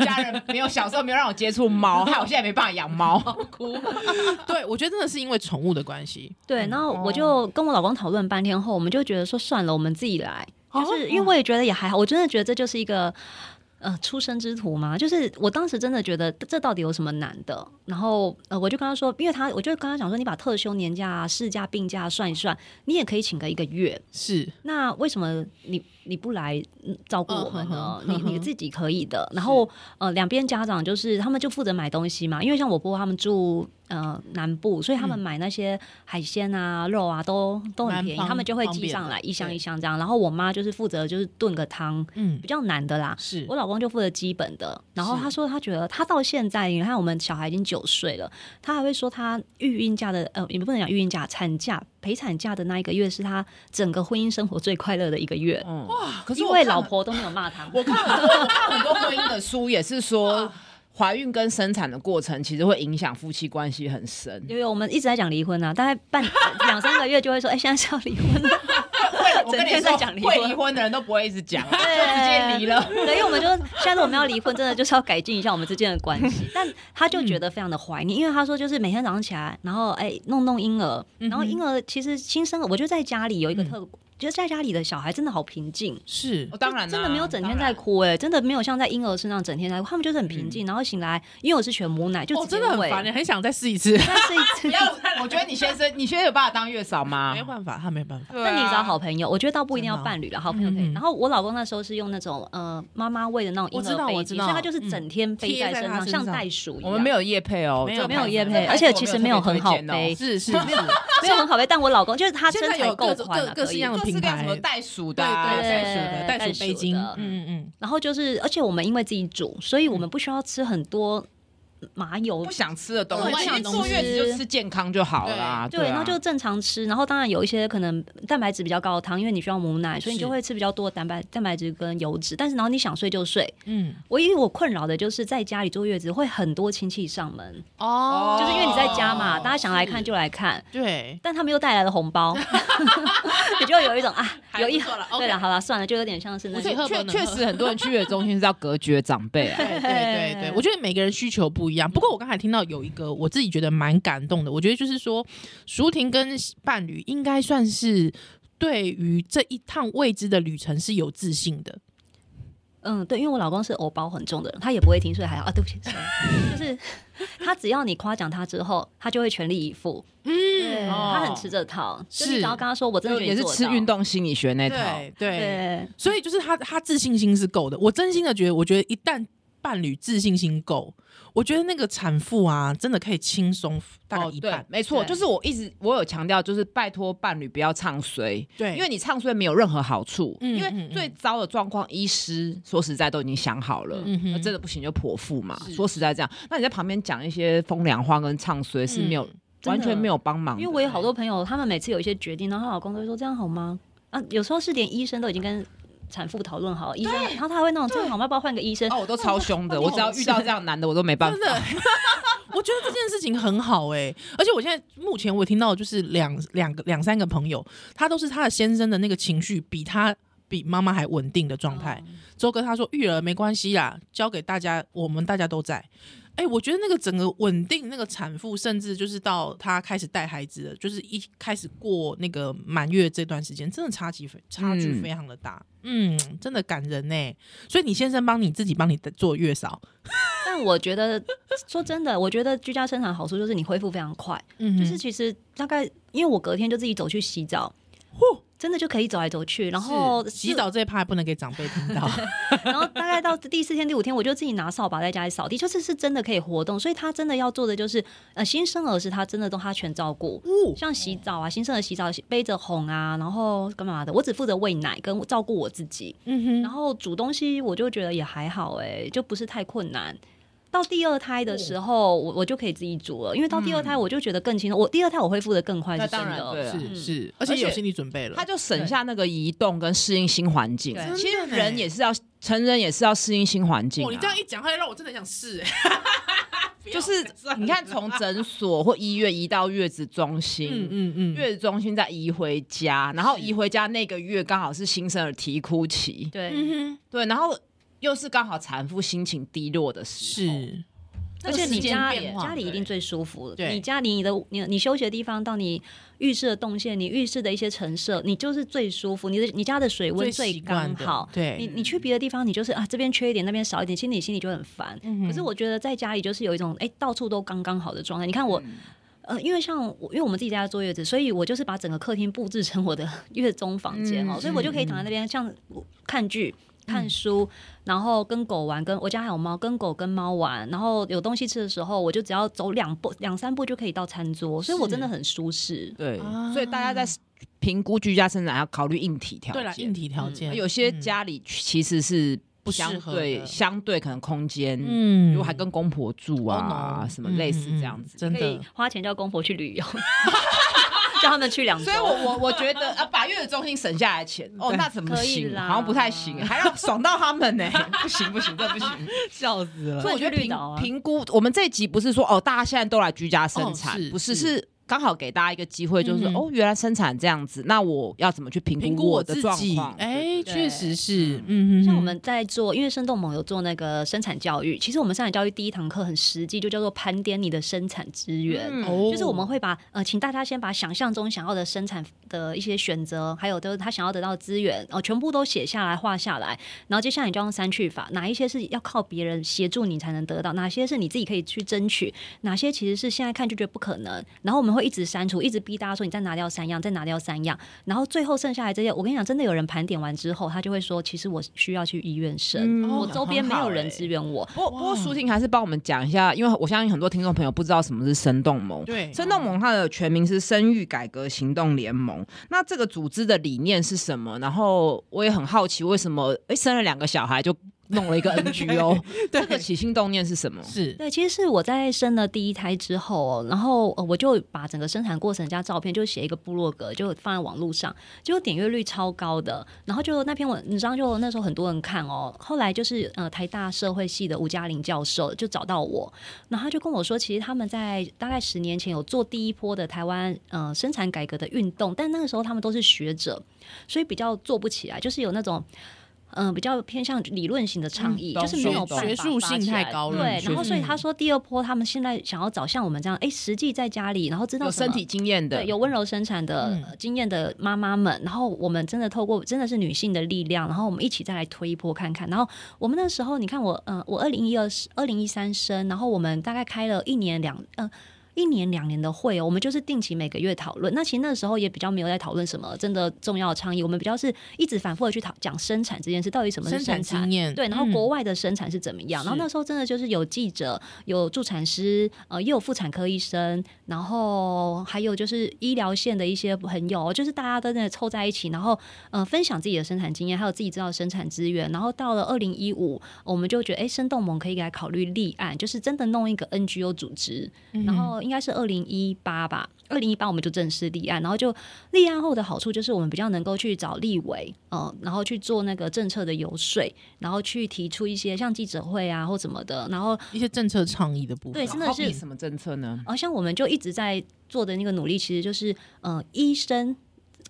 家人没有小时候没有让我接触猫，害我现在没办法养猫。[laughs] 哭。对，我觉得真的是因为宠物的关系。对，然后我就跟我老公讨论半天后，我们就觉得说算了，我们自己来。就是因为我也觉得也还好，我真的觉得这就是一个呃出生之徒嘛。就是我当时真的觉得这到底有什么难的？然后呃我就跟他说，因为他我就跟他讲说，你把特休年假、事假、病假算一算，你也可以请个一个月。是，那为什么你你不来照顾我们呢？你你自己可以的。[laughs] 然后呃两边家长就是他们就负责买东西嘛，因为像我婆婆他们住。呃，南部，所以他们买那些海鲜啊、肉啊，都都很便宜，他们就会寄上来一箱一箱这样。然后我妈就是负责就是炖个汤，嗯，比较难的啦。是我老公就负责基本的。然后他说他觉得他到现在，你看我们小孩已经九岁了，他还会说他育婴假的呃，也不能讲育婴假，产假陪产假的那一个月是他整个婚姻生活最快乐的一个月。哇！可是因为老婆都没有骂他。我看很多看很多婚姻的书也是说。怀孕跟生产的过程其实会影响夫妻关系很深，因为我们一直在讲离婚啊，大概半 [laughs] 两三个月就会说，哎、欸，现在是要离婚了。我跟你说，会离婚的人都不会一直讲，就直接离了。对，因为我们就现在我们要离婚，真的就是要改进一下我们之间的关系。[laughs] 但他就觉得非常的怀念，因为他说就是每天早上起来，然后哎弄弄婴儿，然后婴儿其实新生儿，我就在家里有一个特。觉得在家里的小孩真的好平静，是，当然真的没有整天在哭哎，真的没有像在婴儿身上整天在哭，他们就是很平静，然后醒来，因为我是全母奶，就真的很烦，你很想再试一次，[laughs] 再试一次。不要，我觉得你先生，你现在有办法当月嫂吗？没办法，他没办法。那你找好朋友，我觉得倒不一定要伴侣了，好朋友可以。然后我老公那时候是用那种呃妈妈喂的那种婴儿背机，所以他就是整天背在身上，像袋鼠一样。我们没有夜配哦，没有没有夜配，而且其实没有很好背，是是。[laughs] 没有没有很好背，但我老公就是他身材够宽，各式各样的品牌，鼠的，对对，袋鼠的，袋鼠背巾，嗯嗯，然后就是，而且我们因为自己煮，所以我们不需要吃很多。麻油不想吃的东西，想坐月子就吃健康就好了。对，然后就正常吃。然后当然有一些可能蛋白质比较高的汤，因为你需要母奶，所以你就会吃比较多的蛋白蛋白质跟油脂。但是然后你想睡就睡。嗯，唯一我困扰的就是在家里坐月子会很多亲戚上门哦，就是因为你在家嘛，大家想来看就来看。对，但他们又带来了红包，[laughs] 你就有一种啊，有一对了，好了，算了，就有点像是那种。确 [laughs] 确实很多人去月子中心是要隔绝长辈啊。对对对，我觉得每个人需求不一样，不过我刚才听到有一个我自己觉得蛮感动的，我觉得就是说，舒婷跟伴侣应该算是对于这一趟未知的旅程是有自信的。嗯，对，因为我老公是偶包很重的人，他也不会听，所以还好啊。对不起，[laughs] 就是他只要你夸奖他之后，他就会全力以赴。嗯，他很吃这套，是就你只要跟他说，我真的也是吃运动心理学那套。对，对，所以就是他他自信心是够的。我真心的觉得，我觉得一旦伴侣自信心够。我觉得那个产妇啊，真的可以轻松大概一半。没错，就是我一直我有强调，就是拜托伴侣不要唱衰，对，因为你唱衰没有任何好处。因为最糟的状况，医师说实在都已经想好了，那真的不行就剖腹嘛。说实在这样，那你在旁边讲一些风凉话跟唱衰是没有完全没有帮忙。因为我有好多朋友，他们每次有一些决定，然后她老公都会说这样好吗？啊，有时候是连医生都已经跟。产妇讨论好，医生，然后他会那种这样好吗？要不要换个医生？哦，我都超凶的，我只要遇到这样男的，我都没办法。[laughs] 我觉得这件事情很好哎，而且我现在目前我听到就是两两个两三个朋友，他都是他的先生的那个情绪比他比妈妈还稳定的状态。周哥他说育儿没关系啦，交给大家，我们大家都在。哎、欸，我觉得那个整个稳定，那个产妇，甚至就是到她开始带孩子的，就是一开始过那个满月这段时间，真的差距非差距非常的大，嗯，嗯，真的感人呢。所以你先生帮你自己帮你做月嫂，[laughs] 但我觉得说真的，我觉得居家生产好处就是你恢复非常快，嗯，就是其实大概因为我隔天就自己走去洗澡，嚯。真的就可以走来走去，然后洗澡这一趴不能给长辈听到。[laughs] [laughs] 然后大概到第四天、第五天，我就自己拿扫把在家里扫地，就是是真的可以活动。所以他真的要做的就是，呃，新生儿是他真的都他全照顾，像洗澡啊，新生儿洗澡背着哄啊，然后干嘛的，我只负责喂奶跟照顾我自己。嗯哼，然后煮东西我就觉得也还好，哎，就不是太困难。到第二胎的时候，我我就可以自己煮了，因为到第二胎我就觉得更轻松。我第二胎我恢复的更快，是真的，是是，而且有心理准备了，他就省下那个移动跟适应新环境。其实人也是要，成人也是要适应新环境。你这样一讲，他就让我真的想试。[laughs] 就是你看，从诊所或医院移到月子中心，嗯嗯嗯，月子中心再移回家，然后移回家那个月刚好是新生儿啼哭期，对，对，然后。又是刚好产妇心情低落的时候，是，而且你家家里一定最舒服。对，你家里你的你你休息的地方到你浴室的动线，你浴室的一些陈设，你就是最舒服。你的你家的水温最刚好。对，你你去别的地方，你就是啊这边缺一点，那边少一点，心里心里就很烦。嗯、可是我觉得在家里就是有一种哎、欸、到处都刚刚好的状态。你看我，嗯、呃，因为像我因为我们自己家坐月子，所以我就是把整个客厅布置成我的 [laughs] 月中房间哦，嗯、所以我就可以躺在那边像看剧。看书，然后跟狗玩，跟我家还有猫，跟狗跟猫玩，然后有东西吃的时候，我就只要走两步、两三步就可以到餐桌，所以我真的很舒适。对，所以大家在评估居家生产要考虑硬体条件。对了，硬体条件，有些家里其实是不相对，相对可能空间，嗯，如果还跟公婆住啊，什么类似这样子，真的花钱叫公婆去旅游。[laughs] [laughs] 叫他们去两周，所以我我我觉得啊，把月子中心省下来钱 [laughs] 哦，那怎么行？好像不太行，[laughs] 还要爽到他们呢？不行不行，这不行，笑死了。所以我觉得评评估，我们这一集不是说哦，大家现在都来居家生产，不是，是刚好给大家一个机会，就是、嗯、哦，原来生产这样子，那我要怎么去评估我的状况？哎，确实是，嗯，像我们在做，因为生动盟有做那个生产教育，其实我们生产教育第一堂课很实际，就叫做盘点你的生产资源，嗯、就是我们会把呃，请大家先把想象中想要的生产的一些选择，还有就是他想要得到资源，哦、呃，全部都写下来画下来，然后接下来你就用删去法，哪一些是要靠别人协助你才能得到，哪些是你自己可以去争取，哪些其实是现在看就觉得不可能，然后我们会一直删除，一直逼大家说你再拿掉三样，再拿掉三样，然后最后剩下来这些，我跟你讲，真的有人盘点完之后，他就会说，其实我需要去医院生，嗯、我周边没有人支援我。不过不过，舒婷还是帮我们讲一下，因为我相信很多听众朋友不知道什么是生动盟。对，生动盟它的全名是生育改革行动联盟。那这个组织的理念是什么？然后我也很好奇，为什么哎生了两个小孩就。弄了一个 [laughs] NGO，这个起心动念是什么？是对，其实是我在生了第一胎之后，然后我就把整个生产过程加照片，就写一个部落格，就放在网络上，结果点阅率超高的。然后就那篇文章，就那时候很多人看哦。后来就是呃台大社会系的吴嘉玲教授就找到我，然后他就跟我说，其实他们在大概十年前有做第一波的台湾呃生产改革的运动，但那个时候他们都是学者，所以比较做不起来，就是有那种。嗯，比较偏向理论型的倡议，嗯、就是没有办法学术性太高了。对，然后所以他说第二波他们现在想要找像我们这样，哎，实际在家里，然后知道有身体经验的，对，有温柔生产的、嗯、经验的妈妈们，然后我们真的透过真的是女性的力量，然后我们一起再来推一波看看。然后我们那时候，你看我，嗯、呃，我二零一二、二零一三生，然后我们大概开了一年两，嗯、呃。一年两年的会哦，我们就是定期每个月讨论。那其实那时候也比较没有在讨论什么真的重要的倡议，我们比较是一直反复的去讨讲生产这件事，到底什么是生产？经验。对，然后国外的生产是怎么样？嗯、然后那时候真的就是有记者、有助产师，呃，也有妇产科医生，然后还有就是医疗线的一些朋友，就是大家都在凑在一起，然后呃分享自己的生产经验，还有自己知道的生产资源。然后到了二零一五，我们就觉得，哎，生动盟可以来考虑立案，就是真的弄一个 NGO 组织，然后应该是二零一。一八吧，二零一八我们就正式立案，然后就立案后的好处就是我们比较能够去找立委，嗯，然后去做那个政策的游说，然后去提出一些像记者会啊或什么的，然后一些政策倡议的部分。对，真的是什么政策呢？好像我们就一直在做的那个努力，其实就是嗯，医生。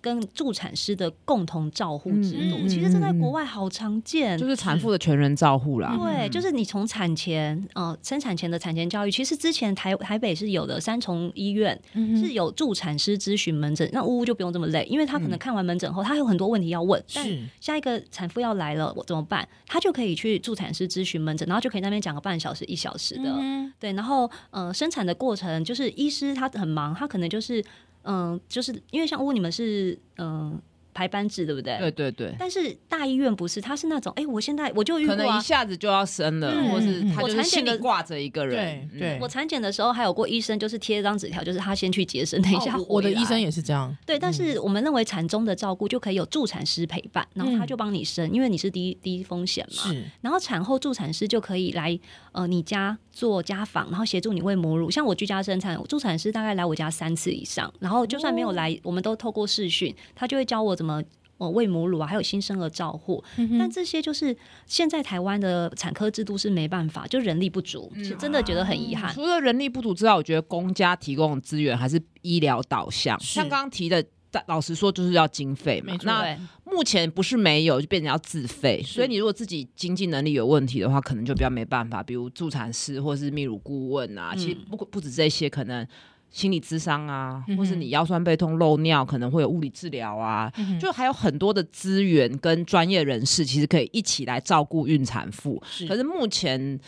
跟助产师的共同照护制度，其实这在国外好常见，就是产妇的全人照护啦。对，就是你从产前，呃，生产前的产前教育，其实之前台台北是有的，三重医院是有助产师咨询门诊，那呜呜就不用这么累，因为他可能看完门诊后，他有很多问题要问，嗯、但下一个产妇要来了，我怎么办？他就可以去助产师咨询门诊，然后就可以那边讲个半小时、一小时的，嗯、对，然后呃，生产的过程就是医师他很忙，他可能就是。嗯，就是因为像屋你们是嗯。排班制对不对？对对对。但是大医院不是，他是那种，哎，我现在我就遇过，可能一下子就要生了，或是他就是心里挂着一个人。对对，我产检的时候还有过医生，就是贴一张纸条，就是他先去接生，等一下我的医生也是这样。对，但是我们认为产中的照顾就可以有助产师陪伴，然后他就帮你生，因为你是低低风险嘛。是。然后产后助产师就可以来呃你家做家访，然后协助你喂母乳。像我居家生产，助产师大概来我家三次以上，然后就算没有来，我们都透过视讯，他就会教我怎么。哦，喂母乳啊，还有新生儿照护，嗯、但这些就是现在台湾的产科制度是没办法，就人力不足，是、嗯、真的觉得很遗憾。除了人力不足之外，我觉得公家提供的资源还是医疗导向，像刚刚提的，老实说就是要经费嘛。那目前不是没有，就变成要自费，所以你如果自己经济能力有问题的话，可能就比较没办法。比如助产师或是泌乳顾问啊，嗯、其实不不止这些，可能。心理咨商啊，或是你腰酸背痛漏尿，可能会有物理治疗啊，嗯、就还有很多的资源跟专业人士，其实可以一起来照顾孕产妇。是可是目前。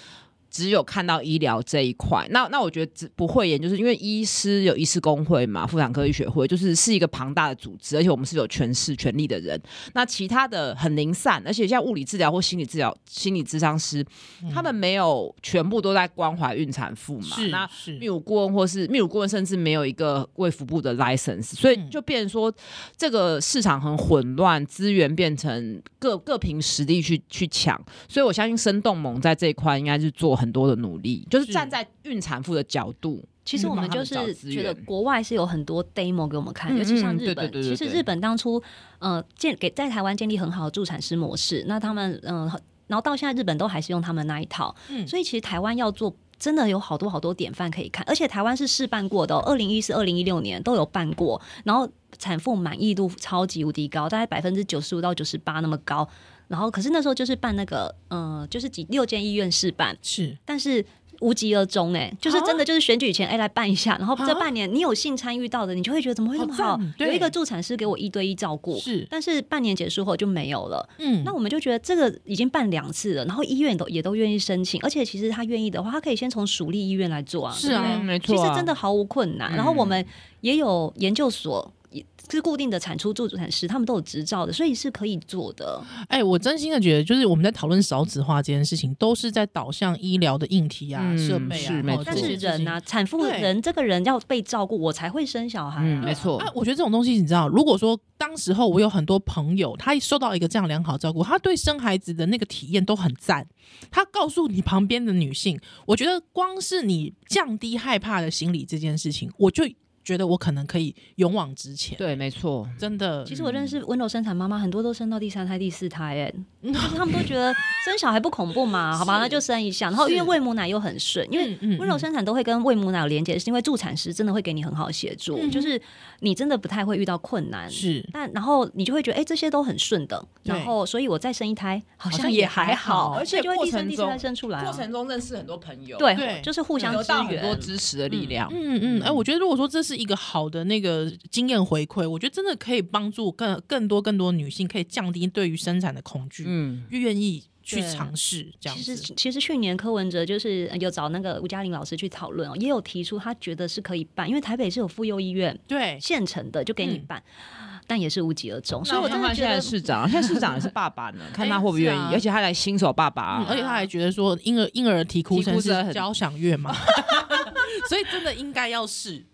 只有看到医疗这一块，那那我觉得不会演，就是因为医师有医师工会嘛，妇产科医学会就是是一个庞大的组织，而且我们是有权势权力的人。那其他的很零散，而且像物理治疗或心理治疗、心理咨商师，嗯、他们没有全部都在关怀孕产妇嘛。是那泌乳顾问或是泌乳顾问，甚至没有一个卫福部的 license，所以就变成说这个市场很混乱，资源变成各各凭实力去去抢。所以我相信生动盟在这一块应该是做。很多的努力，就是站在孕产妇的角度。其实我们就是觉得国外是有很多 demo 给我们看，嗯、尤其像日本。其实日本当初呃建给在台湾建立很好的助产师模式，那他们嗯、呃，然后到现在日本都还是用他们那一套。嗯、所以其实台湾要做。真的有好多好多典范可以看，而且台湾是试办过的，哦，二零一四、二零一六年都有办过，然后产妇满意度超级无敌高，大概百分之九十五到九十八那么高。然后可是那时候就是办那个，嗯、呃，就是几六间医院试办，是，但是。无疾而终，哎，就是真的，就是选举前，哎，来办一下，然后这半年你有幸参与到的，你就会觉得怎么会那么好？有一个助产师给我一对一照顾，是，但是半年结束后就没有了。嗯，那我们就觉得这个已经办两次了，然后医院都也都愿意申请，而且其实他愿意的话，他可以先从属立医院来做啊，是啊，没错，其实真的毫无困难。然后我们也有研究所。是固定的产出助产师，他们都有执照的，所以是可以做的。哎、欸，我真心的觉得，就是我们在讨论少子化这件事情，都是在导向医疗的硬体啊、设、嗯、备啊。是没错，但是人啊，产妇人这个人要被照顾，我才会生小孩、啊嗯。没错。啊，我觉得这种东西，你知道，如果说当时候我有很多朋友，他受到一个这样良好照顾，他对生孩子的那个体验都很赞。他告诉你旁边的女性，我觉得光是你降低害怕的心理这件事情，我就。觉得我可能可以勇往直前，对，没错，真的。其实我认识温柔生产妈妈，很多都生到第三胎、第四胎，哎，[laughs] 就是他们都觉得生小孩不恐怖嘛，[laughs] 好吧，那就生一下。然后因为喂母奶又很顺，因为温柔生产都会跟喂母奶有连接，是因为助产师真的会给你很好的协助，就是你真的不太会遇到困难，是。但然后你就会觉得，哎，这些都很顺的，然后所以我再生一胎好像也还好，而且就会第三、第四胎生出来，过程中认识很多朋友，对，就是互相支援，很多支持的力量。嗯。嗯，哎，我觉得如果说这是一个好的那个经验回馈，我觉得真的可以帮助更更多更多女性，可以降低对于生产的恐惧，嗯，愿意去尝试这样子。其实其实去年柯文哲就是有找那个吴嘉玲老师去讨论哦，也有提出他觉得是可以办，因为台北是有妇幼医院，对，现成的就给你办，嗯、但也是无疾而终。所以我真的觉得现在市长，现在市长也是爸爸呢，[laughs] 看他会不会愿意，而且他来新手爸爸、啊嗯，而且他还觉得说婴儿婴儿啼哭声是交响乐嘛，[laughs] 所以真的应该要试。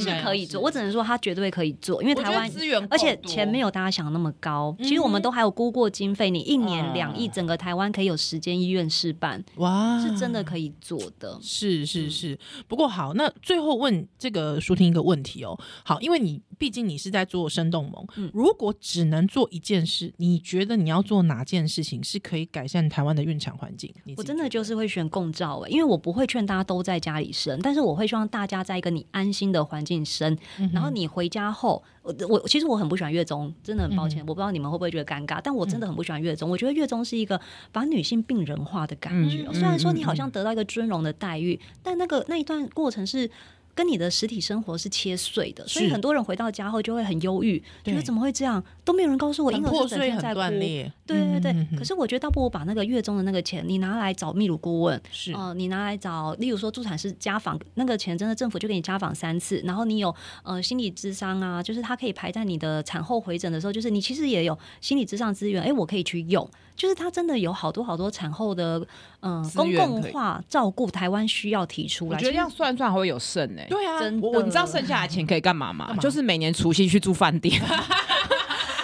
是可以做，我只能说他绝对可以做，因为台湾资源，而且钱没有大家想的那么高。其实我们都还有估过经费，你一年两亿，整个台湾可以有十间医院试办，哇，是真的可以做的。是是是，不过好，那最后问这个舒婷一个问题哦。好，因为你毕竟你是在做生动盟，如果只能做一件事，你觉得你要做哪件事情是可以改善台湾的孕产环境？我真的就是会选共照诶，因为我不会劝大家都在家里生，但是我会希望大家在一个你安心的环境。晋升，然后你回家后，我我其实我很不喜欢月中，真的很抱歉，嗯、我不知道你们会不会觉得尴尬，但我真的很不喜欢月中。嗯、我觉得月中是一个把女性病人化的感觉，嗯、虽然说你好像得到一个尊荣的待遇，嗯、但那个那一段过程是。跟你的实体生活是切碎的，所以很多人回到家后就会很忧郁，觉得怎么会这样？都没有人告诉我，婴儿是整天在哭。对对对，可是我觉得倒不如把那个月中的那个钱，你拿来找泌乳顾问，是呃，你拿来找，例如说助产师家访，那个钱真的政府就给你家访三次，然后你有呃心理智商啊，就是它可以排在你的产后回诊的时候，就是你其实也有心理智商资源，哎，我可以去用。就是他真的有好多好多产后的嗯、呃、公共化照顾，台湾需要提出来。我觉得这样算算还会有剩呢、欸。对啊，我你知道剩下的钱可以干嘛吗？嘛？就是每年除夕去住饭店。[laughs]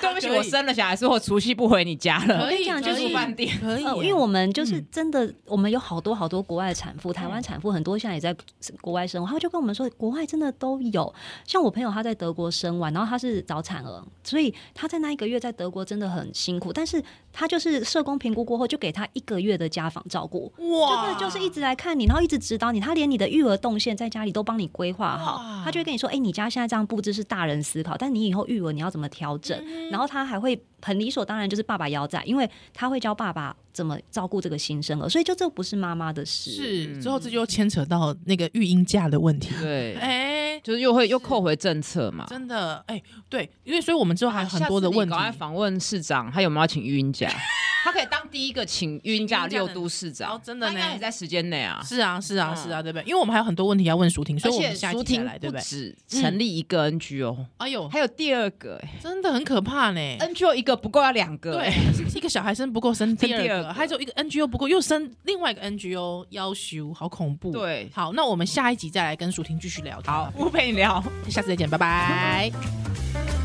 [laughs] 我生了小孩之后，除夕不回你家了。可以这样，就是饭店。可以，因为我们就是真的，我们有好多好多国外的产妇，台湾产妇很多现在也在国外生活，他就跟我们说，国外真的都有。像我朋友他在德国生完，然后他是早产儿，所以他在那一个月在德国真的很辛苦，但是他就是社工评估过后，就给他一个月的家访照顾，哇，真的就是一直来看你，然后一直指导你，他连你的育儿动线在家里都帮你规划好，他就会跟你说，哎，你家现在这样布置是大人思考，但你以后育儿你要怎么调整，然后他。还会很理所当然，就是爸爸要在，因为他会教爸爸怎么照顾这个新生儿，所以就这不是妈妈的事。是，之后这就牵扯到那个育婴假的问题。对，哎、欸，就是又会又扣回政策嘛。真的，哎、欸，对，因为所以我们之后还有很多的问题。赶快访问市长，他有没有要请育婴假？[laughs] 他可以当第一个请育婴假六都市长，真的呢，也在时间内啊。是啊，是啊，是啊，对不对？因为我们还有很多问题要问舒婷，所以我们下期再来，对不对？只成立一个 NGO，哎呦，还有第二个，真的很可怕呢。NGO 一个不够，要两个，对，[laughs] 一个小孩生不够，生第二个，还有一个 NGO 不够，又生另外一个 NGO，要求好恐怖。对，好，那我们下一集再来跟舒婷继续聊。好，不陪你聊，[laughs] 下次再见，拜拜。